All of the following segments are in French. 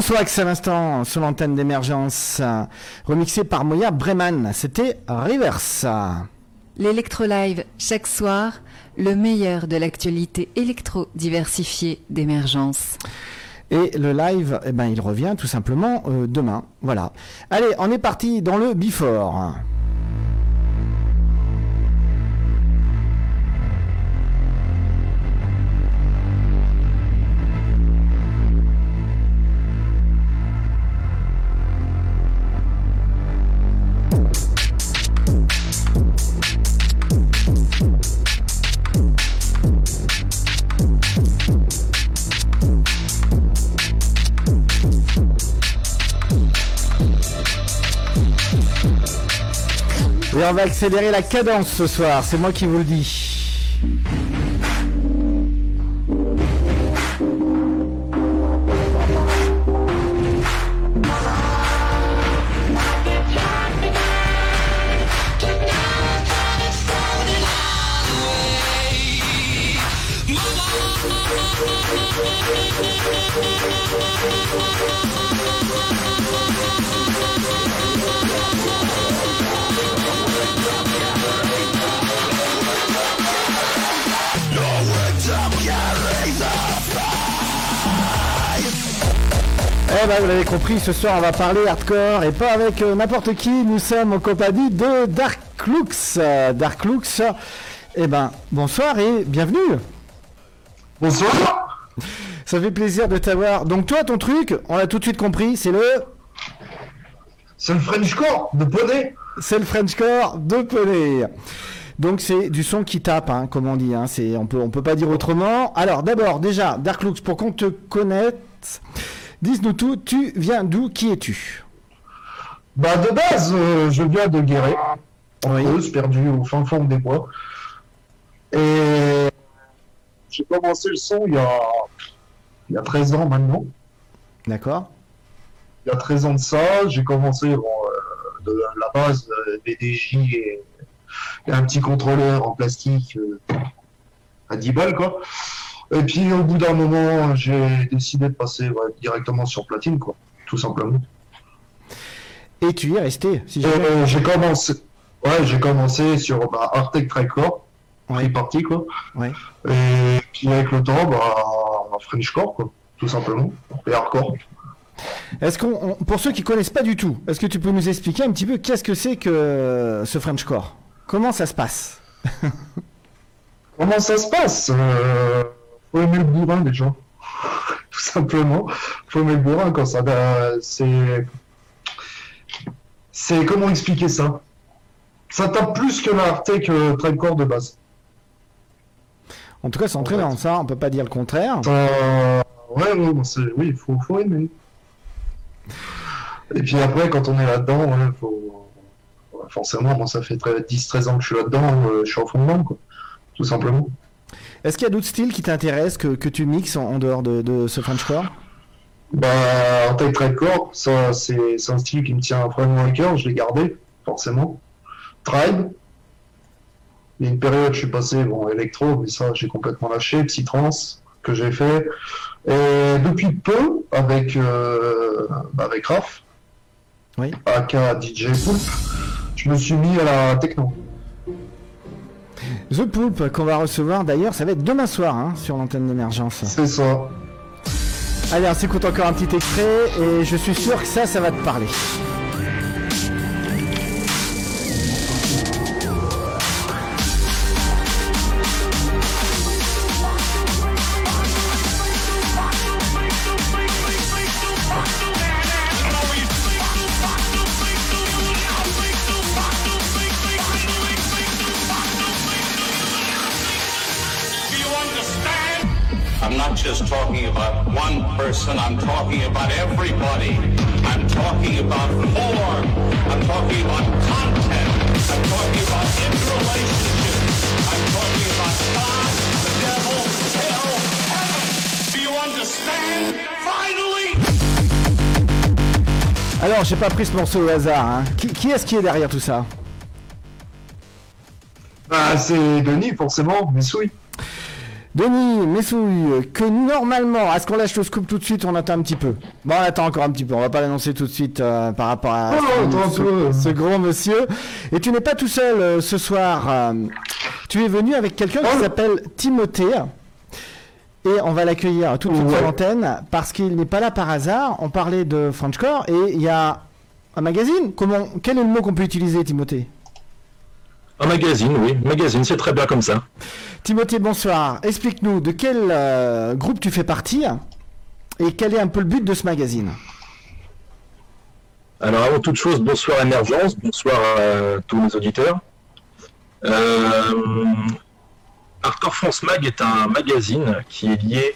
Transwax à l'instant sur l'antenne d'émergence, remixé par Moya Breman. C'était Reverse. L'électro live chaque soir, le meilleur de l'actualité électro diversifiée d'émergence. Et le live, eh ben, il revient tout simplement euh, demain. Voilà. Allez, on est parti dans le before. Et on va accélérer la cadence ce soir, c'est moi qui vous le dis. Ben, vous l'avez compris, ce soir on va parler hardcore et pas avec euh, n'importe qui. Nous sommes en compagnie de Dark Lux. Euh, Dark Lux, eh ben, bonsoir et bienvenue. Bonsoir. Ça fait plaisir de t'avoir. Donc toi, ton truc, on l'a tout de suite compris, c'est le... C'est le Frenchcore de poney. C'est le Frenchcore de poney. Donc c'est du son qui tape, hein, comme on dit. Hein. C'est, on peut, on peut pas dire autrement. Alors d'abord, déjà, Dark Lux, pour qu'on te connaisse, dis-nous tout. Tu viens d'où Qui es-tu? Bah de base, euh, je viens de Guéret, en Oui. Creuse, perdu au fin fond des bois. Et j'ai commencé le son il y a, il y a 13 ans maintenant. D'accord Il y a 13 ans de ça, j'ai commencé bon, euh, de la base euh, BDJ et, et un petit contrôleur en plastique euh, à 10 balles quoi. Et puis au bout d'un moment, j'ai décidé de passer ouais, directement sur platine quoi, tout simplement. Et tu y es resté, si jamais. euh, j'ai commencé, ouais, j'ai commencé sur bah, Artec Record, Ouais. parti quoi. Ouais. Et puis avec le temps, bah, Frenchcore quoi, tout simplement, et hardcore. Est-ce qu'on, on- pour ceux qui connaissent pas du tout, est-ce que tu peux nous expliquer un petit peu qu'est-ce que c'est que ce Frenchcore Comment ça se passe? Comment ça se passe? Euh, Faut aimer le bourrin déjà, tout simplement. Faut aimer le bourrin quand ça, bah, c'est, c'est comment expliquer ça? Ça tape plus que l'Artec euh, Record de base. En tout cas, c'est entraînant, ça, on peut pas dire le contraire. Euh, ouais, oui, il faut, faut aimer. Et puis après, quand on est là-dedans, ouais, faut... ouais, forcément, moi, ça fait très- 10-13 ans que je suis là-dedans, euh, je suis en fond dedans, quoi. Tout simplement. Est-ce qu'il y a d'autres styles qui t'intéressent, que, que tu mixes en, en dehors de, de ce Frenchcore Bah, en tête Record, ça, c'est un style qui me tient vraiment à cœur, je l'ai gardé, forcément. Tribe. Il y a une période, je suis passé, bon, électro, mais ça, j'ai complètement lâché. Psytrance, que j'ai fait. Et depuis peu, avec, euh, bah, avec Raph, Oui. aka DJ Poulp, je me suis mis à la techno. The Poulpe, qu'on va recevoir d'ailleurs, ça va être demain soir hein, sur l'antenne d'émergence. C'est ça. Allez, on s'écoute encore un petit extrait et je suis sûr que ça, ça va te parler. Talking about one person, I'm talking about everybody. I'm talking about form. I'm talking about content. I'm talking about interrelationship. I'm talking about God, the devil, hell, heaven. Do you understand? Finally! Alors, j'ai pas pris ce morceau au hasard. Hein. Qui, qui est-ce qui est derrière tout ça? Bah, c'est Denis, forcément, mais oui. Denis Messouille, que normalement, est-ce qu'on lâche le scoop tout de suite On attend un petit peu. Bon, on attend encore un petit peu. On va pas l'annoncer tout de suite euh, par rapport à Oh, ce, ce- ce gros monsieur. Et tu n'es pas tout seul euh, ce soir. euh, tu es venu avec quelqu'un qui Oh. s'appelle Timothée. Et on va l'accueillir tout de suite sur l'antenne parce qu'il n'est pas là par hasard. On parlait de Frenchcore et il y a un magazine. Comment Quel est le mot qu'on peut utiliser, Timothée? Un magazine, oui. Magazine, c'est très bien comme ça. Timothée, bonsoir. Explique-nous de quel euh, groupe tu fais partie et quel est un peu le but de ce magazine? Alors, avant toute chose, bonsoir Émergence, bonsoir à tous les auditeurs. Euh, Hardcore France Mag est un magazine qui est lié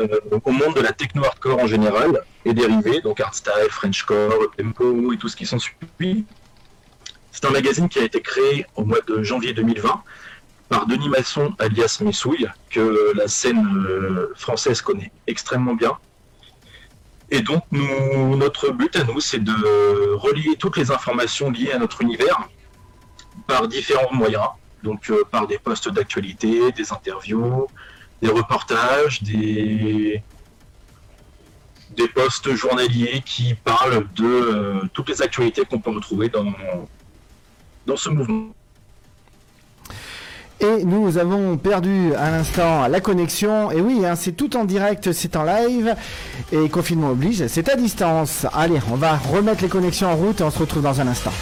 euh, au monde de la techno-hardcore en général et dérivés, donc hardstyle, Frenchcore, tempo et tout ce qui s'en suit. C'est un magazine qui a été créé au mois de janvier 2020 par Denis Masson alias Messouille, que la scène euh, française connaît extrêmement bien. Et donc, notre but à nous, c'est de relier toutes les informations liées à notre univers par différents moyens. Donc, euh, par des posts d'actualité, des interviews, des reportages, des, des posts journaliers qui parlent de euh, toutes les actualités qu'on peut retrouver dans, dans ce mouvement. Et nous avons perdu à l'instant la connexion. Et oui, hein, c'est tout en direct, c'est en live. Et confinement oblige, c'est à distance. Allez, on va remettre les connexions en route et on se retrouve dans un instant.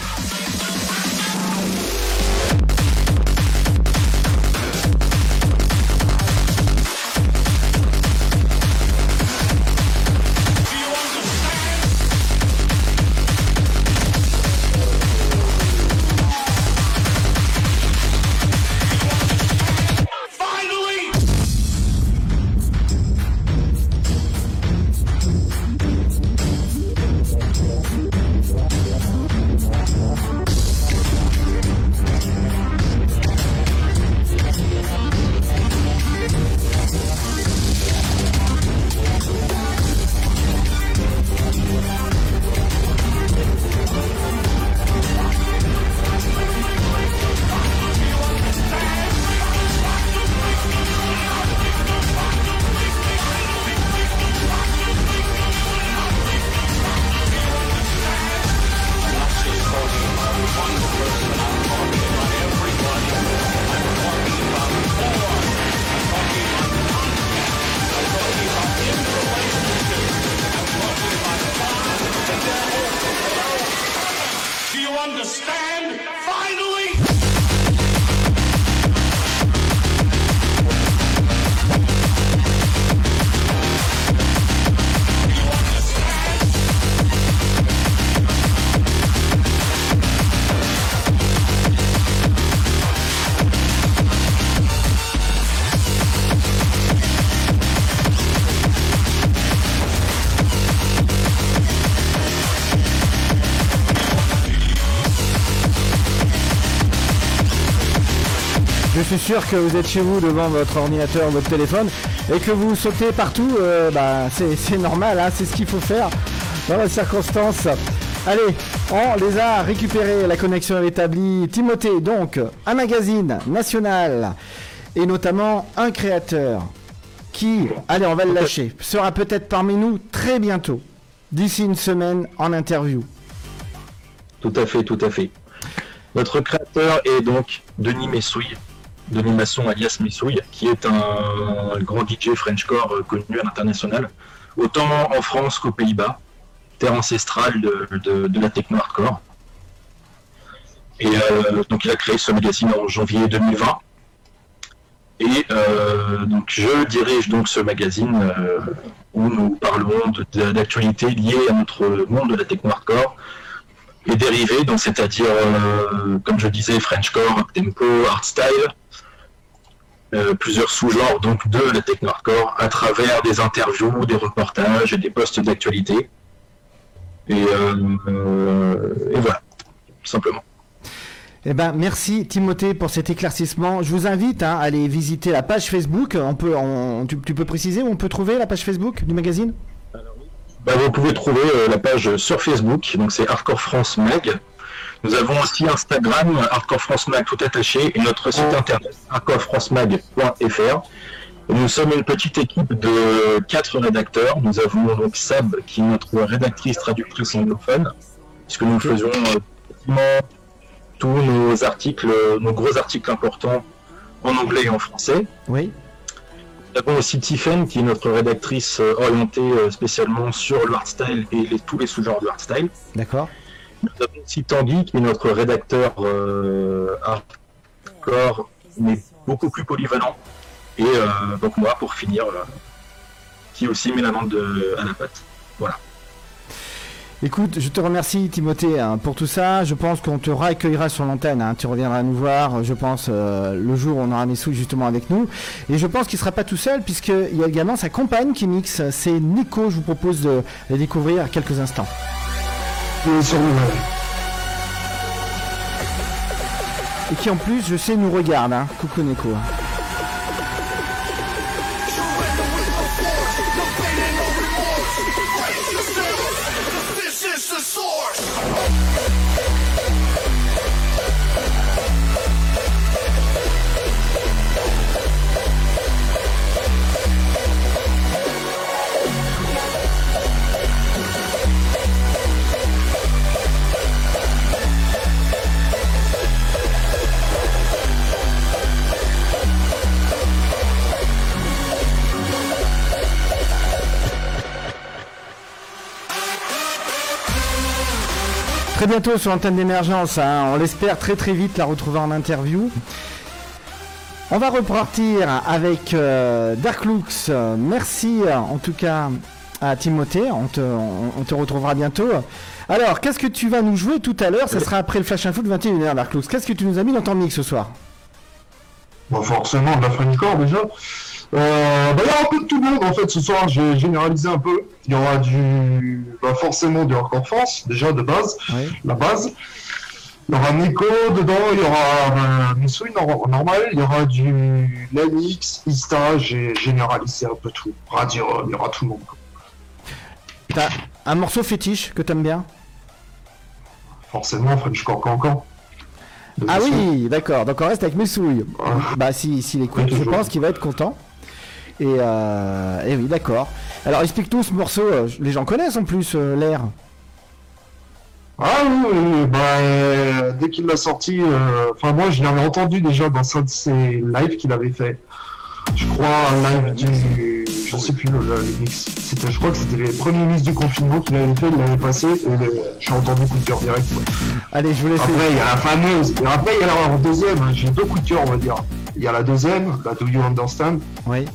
Suis sûr que vous êtes chez vous devant votre ordinateur, votre téléphone, et que vous sautez partout. euh, bah, c'est c'est normal, hein, c'est ce qu'il faut faire dans la circonstance. Allez, on les a récupérés, la connexion est établie. Timothée, donc, un magazine national, et notamment un créateur qui, allez, on va le lâcher, sera peut-être parmi nous très bientôt, d'ici une semaine en interview. Tout à fait, tout à fait. Notre créateur est donc Denis Messouille, Denis Masson alias Messouille, qui est un grand DJ Frenchcore euh, connu à l'international, autant en France qu'aux Pays-Bas, terre ancestrale de, de- de la techno hardcore. Et euh, donc il a créé ce magazine en janvier 2020. Et euh, donc je dirige donc ce magazine où nous parlons de- de- d'actualités liées à notre monde de la techno hardcore, et dérivés, donc c'est-à-dire, comme je disais, Frenchcore, tempo, hardstyle, plusieurs sous-genres donc de la techno hardcore à travers des interviews, des reportages et des posts d'actualité. Et, euh, euh, et voilà, tout simplement. Eh ben, merci Timothée pour cet éclaircissement. Je vous invite hein, à aller visiter la page Facebook. On peut, on- tu, tu peux préciser où on peut trouver la page Facebook du magazine? Bah, vous pouvez trouver euh, la page sur Facebook, donc c'est Hardcore France Mag. Nous avons aussi Instagram, Hardcore France Mag tout attaché, et notre site internet hardcorefrancemag.fr. Nous sommes une petite équipe de quatre rédacteurs. Nous avons donc Sab, qui est notre rédactrice traductrice anglophone, puisque nous faisons euh, tous nos articles, nos gros articles importants en anglais et en français. Oui. Nous avons aussi Tiffen, qui est notre rédactrice euh, orientée euh, spécialement sur le hardstyle et les- tous les sous-genres du hardstyle. D'accord. Nous avons aussi Tanguy, qui est notre rédacteur euh, hardcore, mais beaucoup plus polyvalent. Et euh, donc moi, pour finir, euh, qui aussi met la main de, à la pâte. Écoute, je te remercie Timothée hein, pour tout ça. Je pense qu'on te réaccueillera sur l'antenne. hein. Tu reviendras nous voir, je pense, euh, le jour où on aura Messou justement avec nous. Et je pense qu'il sera pas tout seul puisqu'il y a également sa compagne qui mixe. C'est Nico. Je vous propose de la découvrir quelques instants. Et qui en plus, je sais, nous regarde. hein. Coucou Nico. Très bientôt sur l'antenne d'émergence. hein. On l'espère très très vite la retrouver en interview. On va repartir avec euh, Dark Lux. Merci euh, en tout cas à Timothée. On te, retrouvera bientôt. Alors, qu'est-ce que tu vas nous jouer tout à l'heure? Ça sera après le Flash Info de 21h, Dark Lux. Qu'est-ce que tu nous as mis dans ton mix ce soir? Bon, forcément, de la déjà. Euh, bah, il y aura un peu de tout le monde en fait ce soir, j'ai généralisé un peu. Il y aura du. Bah, forcément du hardcore France, déjà de base, Oui. la base. Il y aura Nico dedans, il y aura euh, Missoui nor- normal, il y aura du Lenix, Ista, j'ai généralisé un peu tout. Radio, il y aura tout le monde. T'as un morceau fétiche que t'aimes bien? Forcément, Frenchcore Cancan. De Ah façon. oui, d'accord. Donc on reste avec Messouille. Bah si, s'il écoute, Oui, je pense qu'il va être content. Et, euh, et oui, d'accord. Alors explique-nous ce morceau. euh, Les gens connaissent en plus euh, l'air. Ah oui, bah, euh, dès qu'il l'a sorti, enfin moi je l'avais entendu déjà dans un de ses lives qu'il avait fait. Je crois un live du, je sais plus le, mix. C'était, je crois que c'était les premiers mix du confinement qu'il avait fait, il l'avait passé et le- j'ai entendu coup de cœur direct. Allez, je vous laisse. Après il y a la fameuse, et après il y a la deuxième. hein, J'ai deux coups de cœur on va dire. Il y a la deuxième, la Do You Understand. Oui.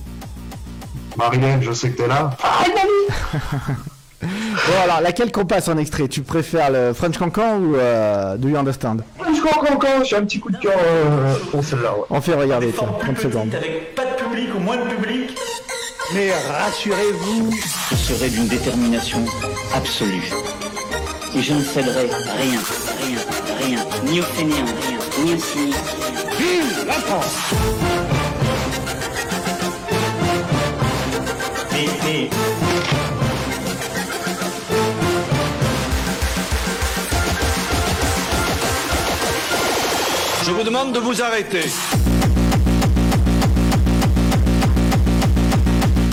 Marilyn, je sais que t'es là. Bon alors, laquelle qu'on passe en extrait? Tu préfères le French Cancan ou euh, Do You Understand? Je crois encore, encore, j'ai un petit coup de cœur euh, pour celle-là. Ouais. On fait regarder, tiens, Forme plus 30 petite, secondes. avec pas de public ou moins de public. Mais rassurez-vous, Je serai d'une détermination absolue. Et je ne céderai rien, rien, rien, ni aux fainéants, rien, ni aux cyniques. vive la France Je vous demande de vous arrêter.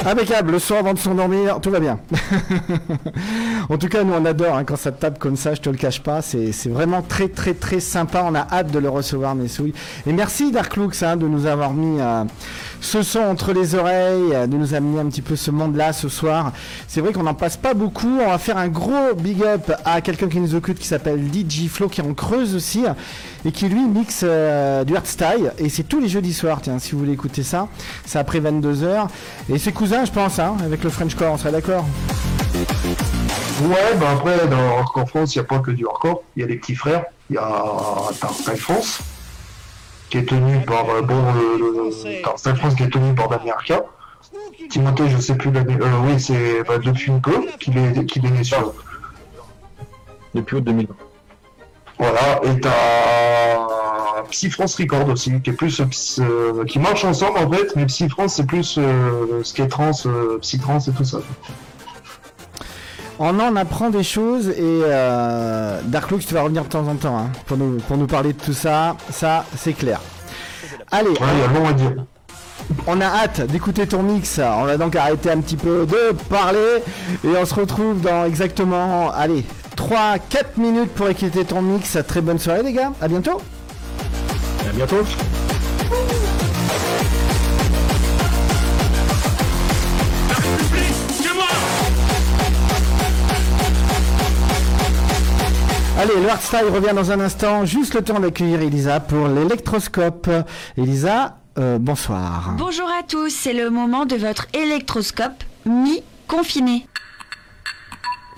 Impeccable, le soir avant de s'endormir, tout va bien. en tout cas, nous on adore hein, quand ça tape comme ça, je te le cache pas. C'est vraiment très très très sympa. On a hâte de le recevoir, Messouille. Et merci Dark Lux hein, de nous avoir mis euh, ce son entre les oreilles, euh, de nous amener un petit peu ce monde-là ce soir. C'est vrai qu'on n'en passe pas beaucoup. On va faire un gros big up à quelqu'un qui nous occupe qui s'appelle DJ Flo qui en creuse aussi et qui lui mixe euh, du hardstyle. Et c'est tous les jeudis soirs, tiens, si vous voulez écouter ça. C'est après 22h. Et c'est cousin, je pense, hein, avec le Frenchcore, on serait d'accord Ouais, bah après, dans Hardcore France, il n'y a pas que du hardcore. Il y a les petits frères. Il y a Hardstyle France, qui est tenu par, euh, bon, le, le- Hardstyle France qui est tenu par Damien Arca. Timothée, je sais plus l'année, euh, oui, c'est bah, depuis un peu qu'il est, qu'il est né sur. Depuis août 2020. Voilà, et t'as Psy France Record aussi, qui est plus, euh, euh, qui marche ensemble en fait, mais Psy France c'est plus euh, skate trans, euh, psy trans et tout ça. On en apprend des choses et euh, Darklux, tu vas revenir de temps en temps hein, pour, nous, pour nous parler de tout ça. Ça, c'est clair. Allez, Ouais, il y a long à dire. on a hâte d'écouter ton mix. On va donc arrêter un petit peu de parler et on se retrouve dans exactement, allez, 3-4 minutes pour écouter ton mix. Très bonne soirée les gars, à bientôt. À bientôt. Allez, le hardstyle revient dans un instant. Juste le temps d'accueillir Elisa pour l'électroscope. Elisa, euh, bonsoir. Bonjour à tous, c'est le moment de votre électroscope mi-confiné.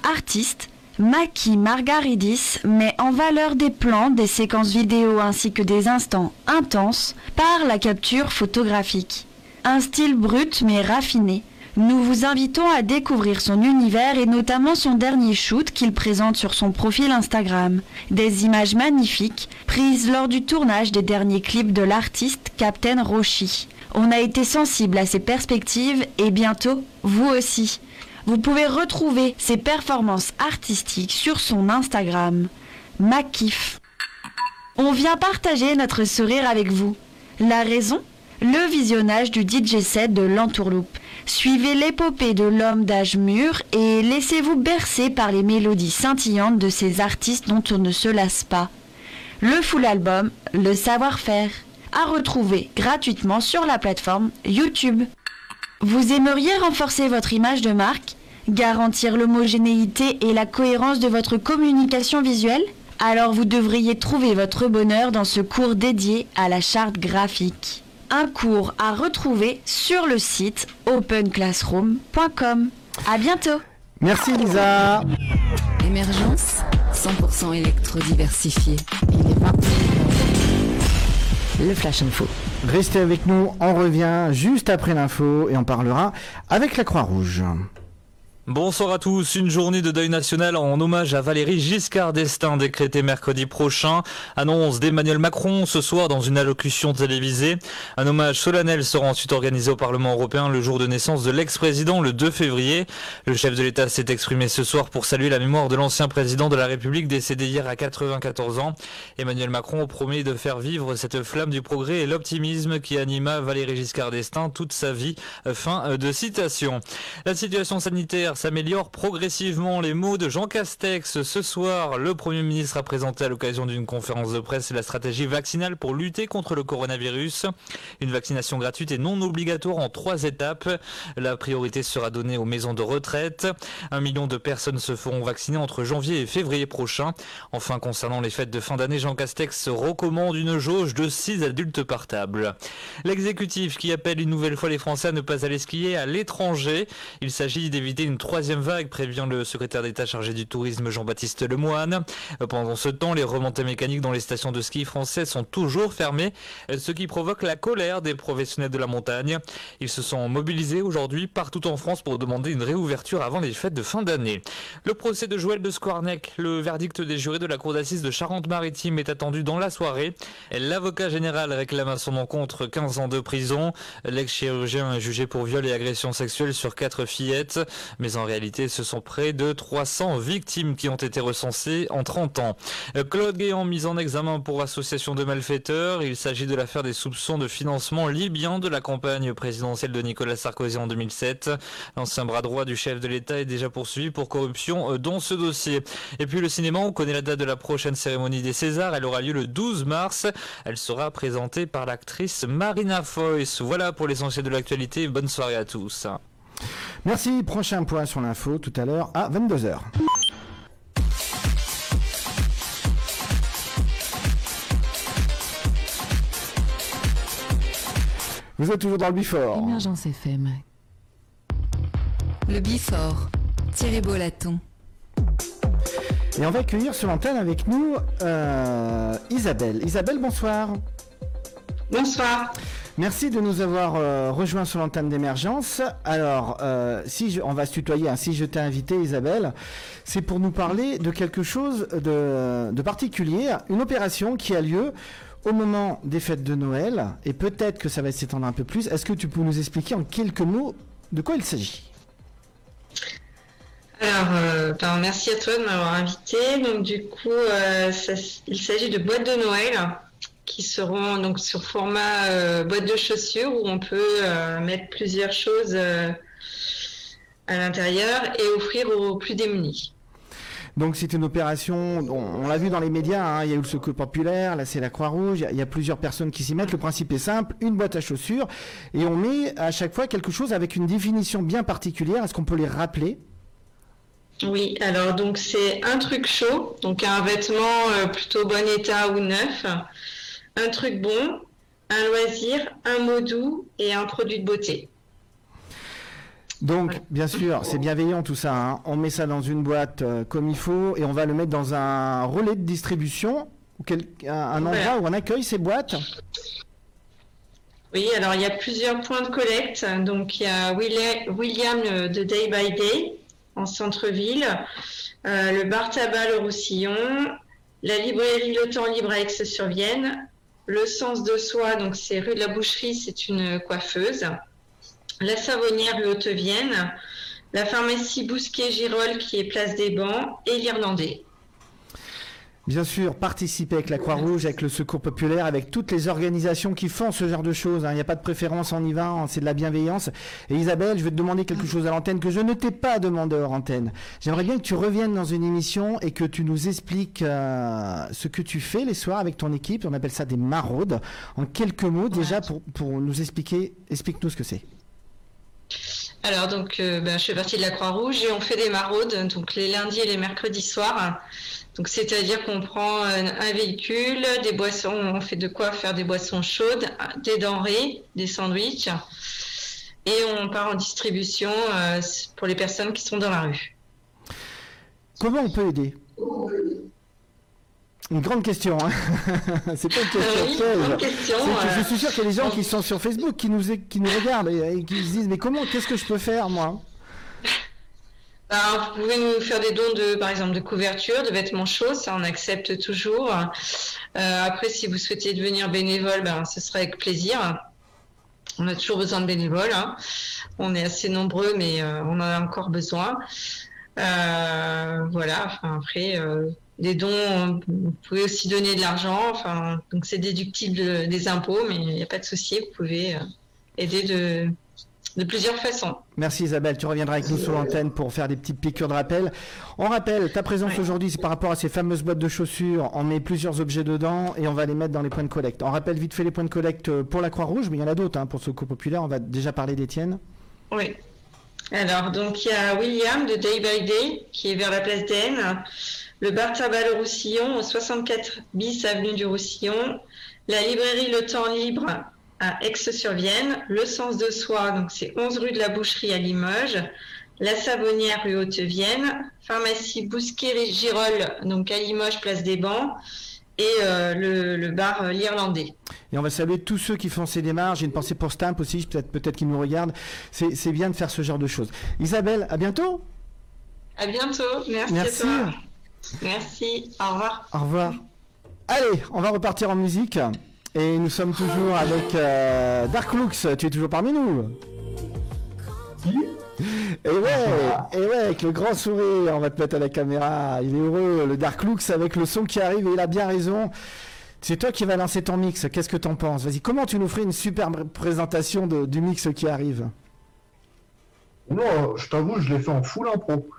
Artiste, Maki Margaridis met en valeur des plans, des séquences vidéo ainsi que des instants intenses par la capture photographique. Un style brut mais raffiné. Nous vous invitons à découvrir son univers et notamment son dernier shoot qu'il présente sur son profil Instagram. Des images magnifiques prises lors du tournage des derniers clips de l'artiste Captain Roshi. On a été sensible à ses perspectives et bientôt, vous aussi. Vous pouvez retrouver ses performances artistiques sur son Instagram, Makif. On vient partager notre sourire avec vous. La raison? Le visionnage du DJ set de l'entourloupe. Suivez l'épopée de l'homme d'âge mûr et laissez-vous bercer par les mélodies scintillantes de ces artistes dont on ne se lasse pas. Le full album, le savoir-faire, à retrouver gratuitement sur la plateforme YouTube. Vous aimeriez renforcer votre image de marque Garantir l'homogénéité et la cohérence de votre communication visuelle? Alors vous devriez trouver votre bonheur dans ce cours dédié à la charte graphique. Un cours à retrouver sur le site openclassroom.com. À bientôt Merci Elisa. Émergence, 100% électrodiversifié. Il est parti. Le Flash Info. Restez avec nous, on revient juste après l'info et on parlera avec la Croix-Rouge. Bonsoir à tous. Une journée de deuil national en hommage à Valérie Giscard d'Estaing décrétée mercredi prochain. Annonce d'Emmanuel Macron ce soir dans une allocution télévisée. Un hommage solennel sera ensuite organisé au Parlement européen le jour de naissance de l'ex-président le 2 février. Le chef de l'État s'est exprimé ce soir pour saluer la mémoire de l'ancien président de la République décédé hier à 94 ans. Emmanuel Macron promet de faire vivre cette flamme du progrès et l'optimisme qui anima Valérie Giscard d'Estaing toute sa vie. Fin de citation. La situation sanitaire s'améliore progressivement. Les mots de Jean Castex ce soir. Le Premier ministre a présenté à l'occasion d'une conférence de presse la stratégie vaccinale pour lutter contre le coronavirus. Une vaccination gratuite et non obligatoire en trois étapes. La priorité sera donnée aux maisons de retraite. Un million de personnes se feront vacciner entre janvier et février prochain. Enfin, concernant les fêtes de fin d'année, Jean Castex recommande une jauge de 6 adultes par table. L'exécutif qui appelle une nouvelle fois les Français à ne pas aller skier à l'étranger. Il s'agit d'éviter une troisième vague, prévient le secrétaire d'État chargé du tourisme Jean-Baptiste Lemoine. Pendant ce temps, les remontées mécaniques dans les stations de ski françaises sont toujours fermées, ce qui provoque la colère des professionnels de la montagne. Ils se sont mobilisés aujourd'hui partout en France pour demander une réouverture avant les fêtes de fin d'année. Le procès de Joël de Squarnec, le verdict des jurés de la cour d'assises de Charente-Maritime est attendu dans la soirée. L'avocat général réclame à son encontre 15 ans de prison. L'ex-chirurgien est jugé pour viol et agression sexuelle sur quatre fillettes, en réalité, ce sont près de 300 victimes qui ont été recensées en 30 ans. Euh, Claude Guéant mis en examen pour association de malfaiteurs. Il s'agit de l'affaire des soupçons de financement libyen de la campagne présidentielle de Nicolas Sarkozy en 2007. L'ancien bras droit du chef de l'État est déjà poursuivi pour corruption euh, dans ce dossier. Et puis le cinéma, on connaît la date de la prochaine cérémonie des Césars. Elle aura lieu le 12 mars. Elle sera présentée par l'actrice Marina Foïs. Voilà pour l'essentiel de l'actualité. Bonne soirée à tous. Merci, prochain point sur l'info tout à l'heure à 22h. Vous êtes toujours dans le Bifort. Émergence FM. Le Bifort. Thierry Bolaton. Et on va accueillir sur l'antenne avec nous euh, Isabelle. Isabelle, bonsoir. Bonsoir. Merci de nous avoir euh, rejoints sur l'antenne d'émergence. Alors, euh, si je, on va se tutoyer, hein, si je t'ai invité Isabelle, c'est pour nous parler de quelque chose de, particulier, une opération qui a lieu au moment des fêtes de Noël, et peut-être que ça va s'étendre un peu plus. Est-ce que tu peux nous expliquer en quelques mots de quoi il s'agit? Alors, euh, ben, merci à toi de m'avoir invité. Donc, du coup, il s'agit de boîtes de Noël qui seront donc sur format euh, boîte de chaussures où on peut euh, mettre plusieurs choses euh, à l'intérieur et offrir aux plus démunis. Donc c'est une opération, on, on l'a vu dans les médias, hein, il y a eu le Secours Populaire, là c'est la Croix-Rouge, il y a- il y, a plusieurs personnes qui s'y mettent. Le principe est simple, une boîte à chaussures, et on met à chaque fois quelque chose avec une définition bien particulière. Est-ce qu'on peut les rappeler? Oui, alors donc c'est un truc chaud, donc un vêtement plutôt bon état ou neuf, un truc bon, un loisir, un mot doux et un produit de beauté. Donc, bien sûr, c'est bienveillant tout ça. hein. On met ça dans une boîte euh, comme il faut et on va le mettre dans un relais de distribution, ou quel- un, un endroit Voilà. où on accueille ces boîtes. Oui, alors il y a plusieurs points de collecte. Donc il y a Willi- William euh, de Day by Day en centre-ville, euh, le bar tabac Le Roussillon, la librairie Le Temps Libre à Aix-sur-Vienne, le Sens de Soi, donc c'est rue de la Boucherie, c'est une coiffeuse, la Savonnière rue Haute-Vienne, la pharmacie Bousquet-Girol qui est place des Bancs. Et l'Irlandais. Bien sûr, participer avec la Croix-Rouge, avec le Secours Populaire, avec toutes les organisations qui font ce genre de choses. hein. Il n'y a pas de préférence, on y va, hein, c'est de la bienveillance. Et Isabelle, je vais te demander quelque chose à l'antenne que je ne t'ai pas demandé hors antenne. J'aimerais bien que tu reviennes dans une émission et que tu nous expliques euh, ce que tu fais les soirs avec ton équipe. On appelle ça des maraudes. En quelques mots, déjà, pour, pour nous expliquer, explique-nous ce que c'est. Alors donc, euh, ben, je fais partie de la Croix-Rouge et on fait des maraudes, donc les lundis et les mercredis soirs. Donc c'est-à-dire qu'on prend un, véhicule, des boissons, on fait de quoi faire des boissons chaudes, des denrées, des sandwichs, et on part en distribution euh, pour les personnes qui sont dans la rue. Comment on peut aider? Une grande question. Hein c'est pas une question Euh, oui, piège. grande question, C'est que euh, je suis sûr qu'il y a des gens qui sont sur Facebook qui nous, qui nous regardent et, et qui se disent mais comment, qu'est-ce que je peux faire moi? Vous pouvez nous faire des dons de, par exemple, de couverture, de vêtements chauds, ça on accepte toujours. Euh, après, si vous souhaitez devenir bénévole, ben, ce sera avec plaisir. On a toujours besoin de bénévoles. hein. On est assez nombreux, mais euh, on en a encore besoin. Euh, voilà. Enfin, après, des dons, vous pouvez aussi donner de l'argent. Enfin, donc c'est déductible de- des impôts, mais il n'y a pas de souci. Vous pouvez aider de, de plusieurs façons. Merci Isabelle, tu reviendras avec nous sur l'antenne pour faire des petites piqûres de rappel. On rappelle, ta présence aujourd'hui, c'est par rapport à ces fameuses boîtes de chaussures. On met plusieurs objets dedans et on va les mettre dans les points de collecte. On rappelle vite fait les points de collecte pour la Croix-Rouge, mais il y en a d'autres hein, pour ce coup populaire. On va déjà parler d'Étienne. Oui. Alors, donc, il y a William de Day by Day, qui est vers la place d'Aisne, le bar tabac Le Roussillon, au 64 bis avenue du Roussillon, la librairie Le Temps Libre à Aix-sur-Vienne, le Sens de Soi, donc c'est 11 rue de la Boucherie à Limoges, la Savonnière rue Haute-Vienne, pharmacie Bousquet-Girol, donc à Limoges, place des Bancs, et euh, le, le bar euh, L'Irlandais. Et on va saluer tous ceux qui font ces démarches. J'ai une pensée pour Stamp aussi, peut-être peut-être qu'ils nous regardent. C'est c'est bien de faire ce genre de choses. Isabelle, à bientôt. À bientôt, merci, Merci. à toi. Merci, au revoir. Au revoir. Allez, on va repartir en musique. Et nous sommes toujours avec euh, Dark Lux. Tu es toujours parmi nous. Et ouais, et ouais, avec le grand sourire, on va te mettre à la caméra. Il est heureux, le Dark Lux avec le son qui arrive et il a bien raison. C'est toi qui vas lancer ton mix. Qu'est-ce que t'en penses? Vas-y, comment tu nous ferais une super présentation du mix qui arrive? Non, je t'avoue, je l'ai fait en full impro.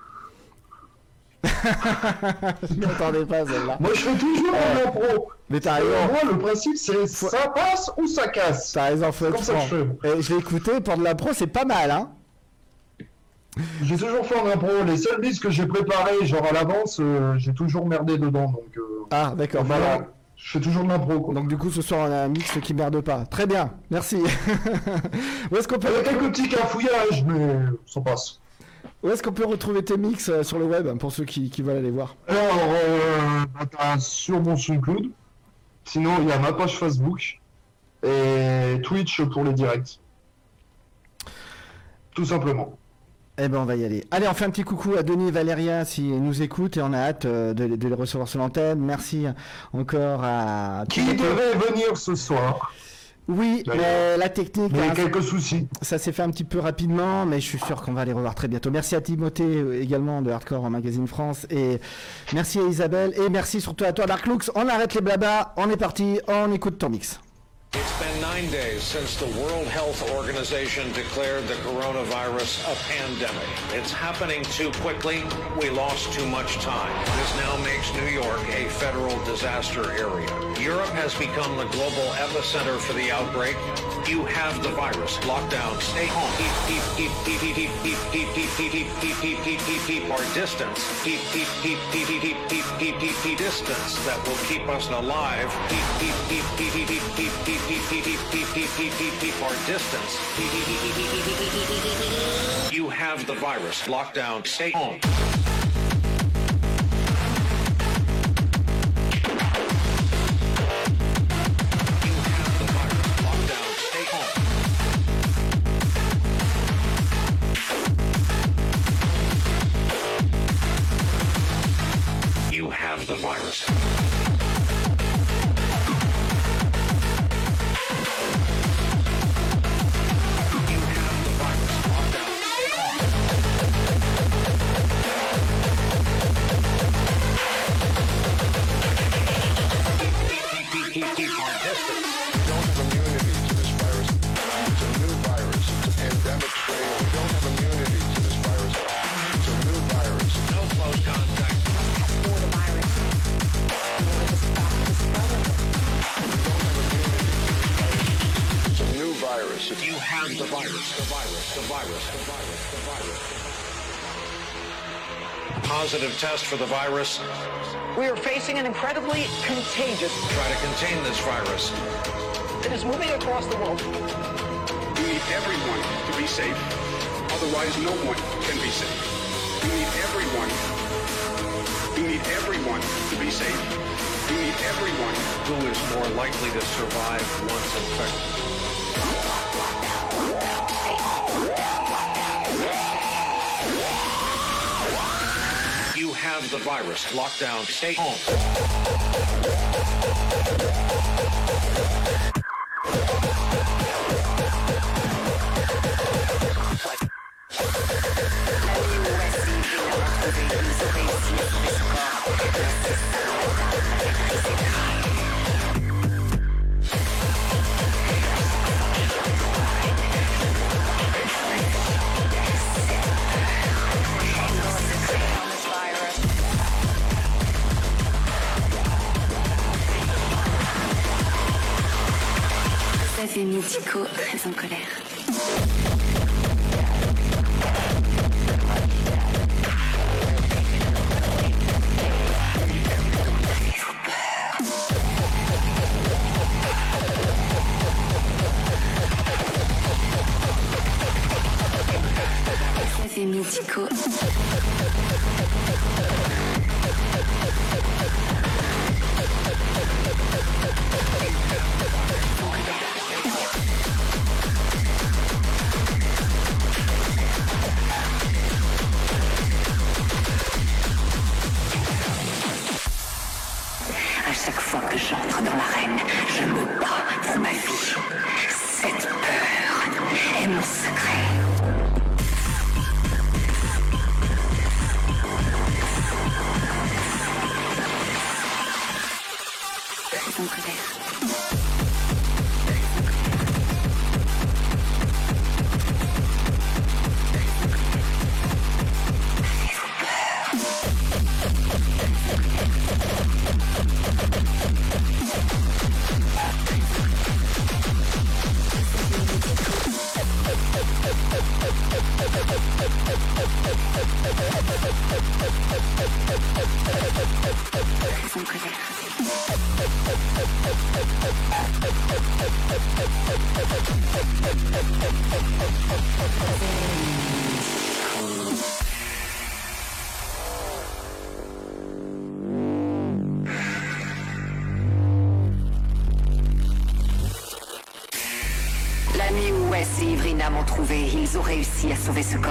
Je m'attendais pas celle-là. Moi, je fais toujours en impro. Mais t'as raison. Moi, le principe, c'est ça passe ou ça casse. T'as raison, faut être comme ça que je fais. Et je l'ai écouté pour de la pro, c'est pas mal, hein J'ai toujours fait en impro. Les seuls disques que j'ai préparés, genre à l'avance, euh, j'ai toujours merdé dedans. Donc, euh, Ah, d'accord. voilà. Je fais toujours de l'impro. Donc du coup, ce soir, on a un mix qui merde pas. Très bien, merci. où est-ce qu'on peut, Il y a quelques petits cafouillages, mais ça passe. Où est-ce qu'on peut retrouver tes mix euh, sur le web pour ceux qui, qui veulent aller voir? Alors, euh, bah, t'as sur mon SoundCloud. Sinon, il y a ma page Facebook et Twitch pour les directs. Tout simplement. Eh ben, on va y aller. Allez, on fait un petit coucou à Denis et Valéria s'ils nous écoutent et on a hâte euh, de, de les recevoir sur l'antenne. Merci encore à... Qui devait venir ce soir? Oui, mais la technique. Mais hein, quelques soucis. Ça s'est fait un petit peu rapidement, mais je suis sûr qu'on va les revoir très bientôt. Merci à Timothée euh, également de Hardcore Magazine France et merci à Isabelle et merci surtout à toi Dark Lux. On arrête les blabla, on est parti, on écoute ton mix. It's been nine days since the World Health Organization declared the coronavirus a pandemic. It's happening too quickly. We lost too much time. This now makes New York a federal disaster area. Europe has become the global epicenter for the outbreak. You have the virus. Lockdown. Stay home. Keep our distance. Keep distance that will keep us alive. Keep or distance, you have the virus. Lockdown, stay home. Keep, keep, a new virus. Don't have this virus. It's a new virus. No close contact. It's a new virus. It's You have the virus. The virus. The virus. The virus. The virus. Positive test for the virus. We are facing an incredibly contagious. Try to contain this virus. It is moving across the world. We need everyone to be safe. Otherwise, no one can be safe. We need everyone. We need everyone to be safe. We need everyone. Who is more likely to survive once infected? Have the virus. Lockdown. Stay home. avis médicaux très en colère. médicaux. si a sauver ce corps.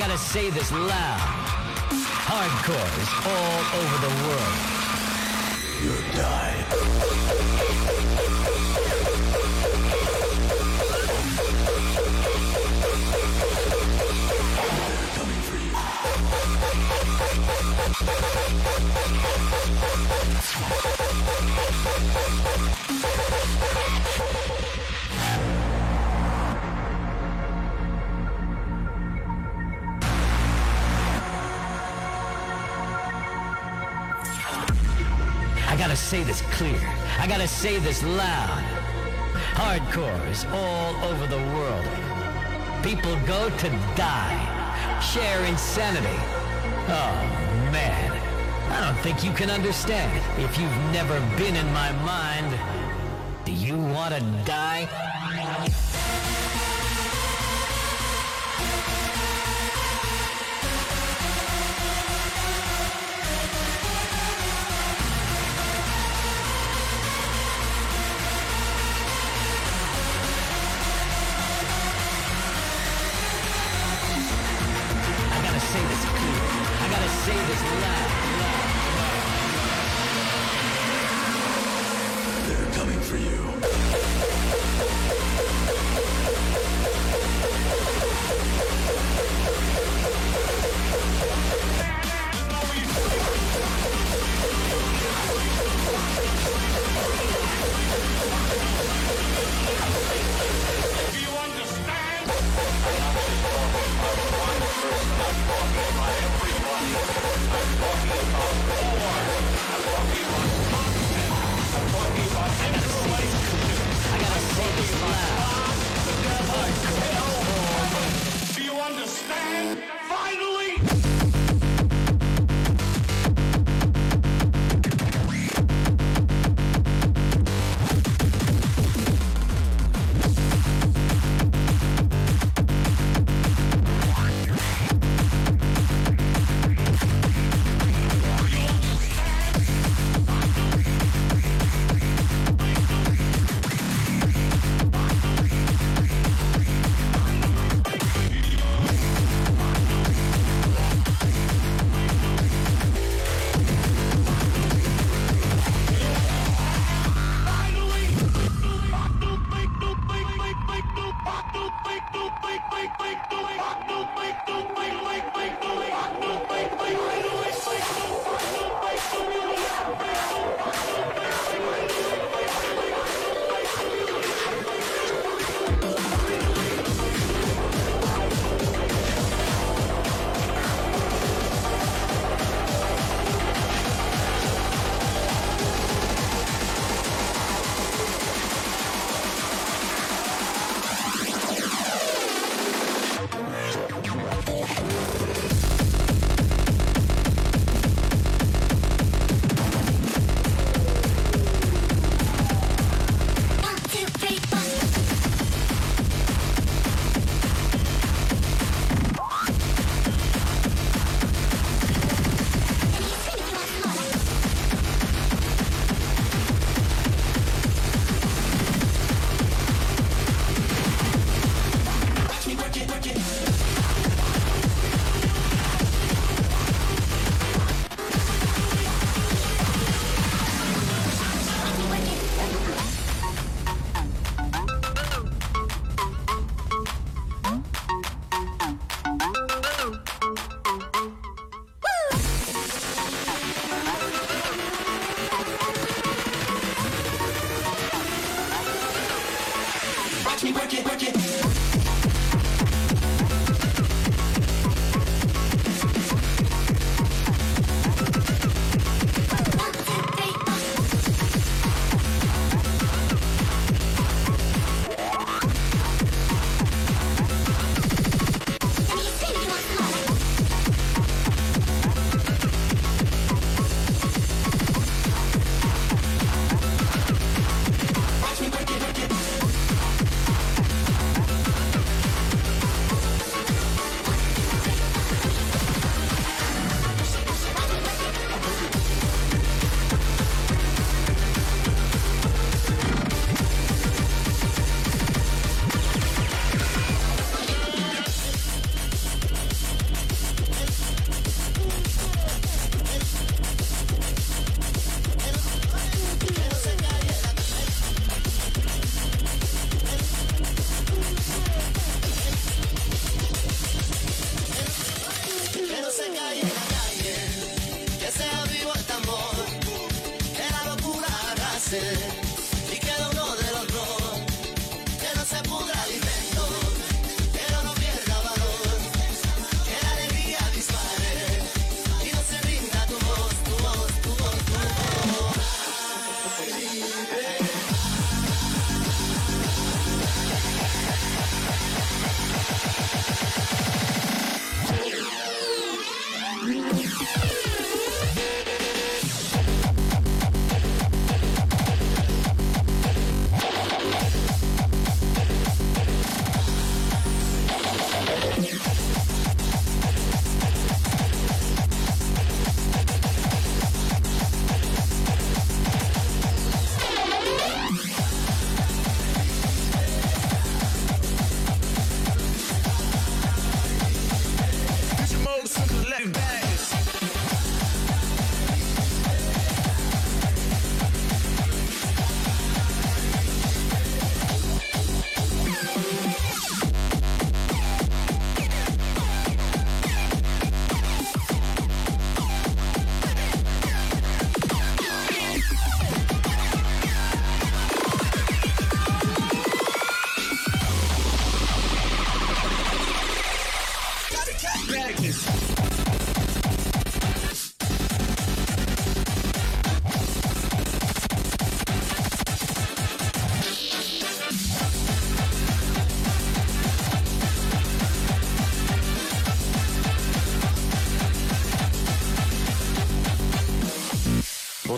gotta say this loud. Hardcore is all over the world. You're dying. Gotta say this clear. I gotta say this loud. Hardcores all over the world. People go to die. Share insanity. Oh, man. I don't think you can understand. If you've never been in my mind, do you want to die?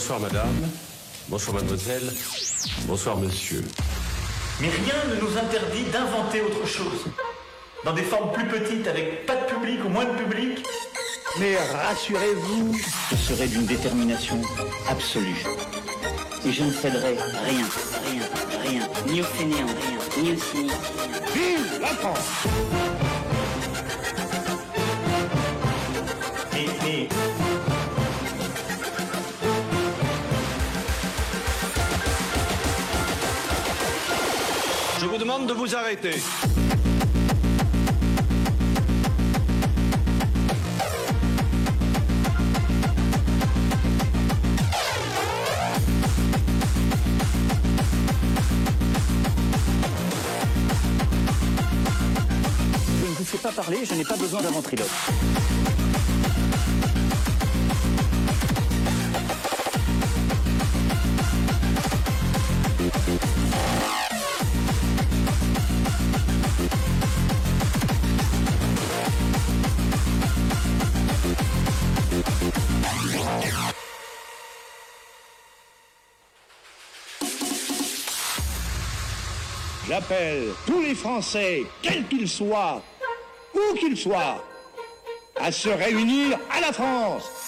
Bonsoir madame, bonsoir mademoiselle, bonsoir monsieur. Mais rien ne nous interdit d'inventer autre chose. Dans des formes plus petites, avec pas de public ou moins de public. Mais rassurez-vous, je serai d'une détermination absolue. Et je ne céderai rien, rien, rien, ni aux fainéants, rien, ni aux cyniques. Vive la France Mais, mais... demande de vous arrêter. Je ne vous fais pas parler, je n'ai pas besoin d'un ventriloque. Tous les Français, quels qu'ils soient, où qu'ils soient, à se réunir à la France.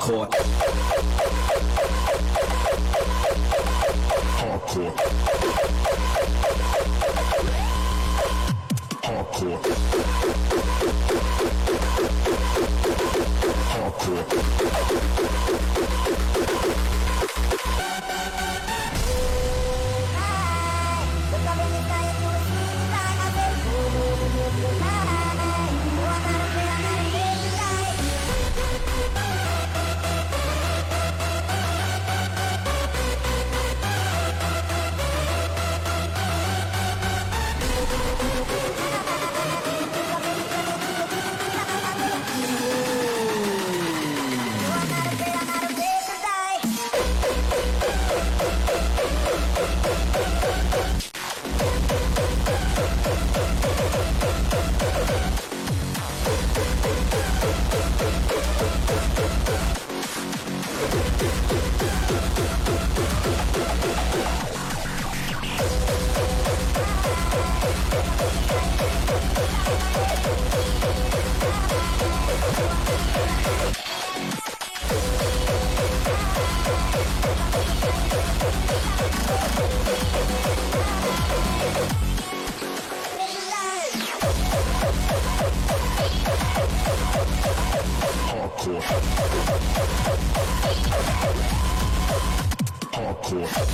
Hardcore. Hardcore. Hardcore. Hardcore. Hardcore. Hardcore.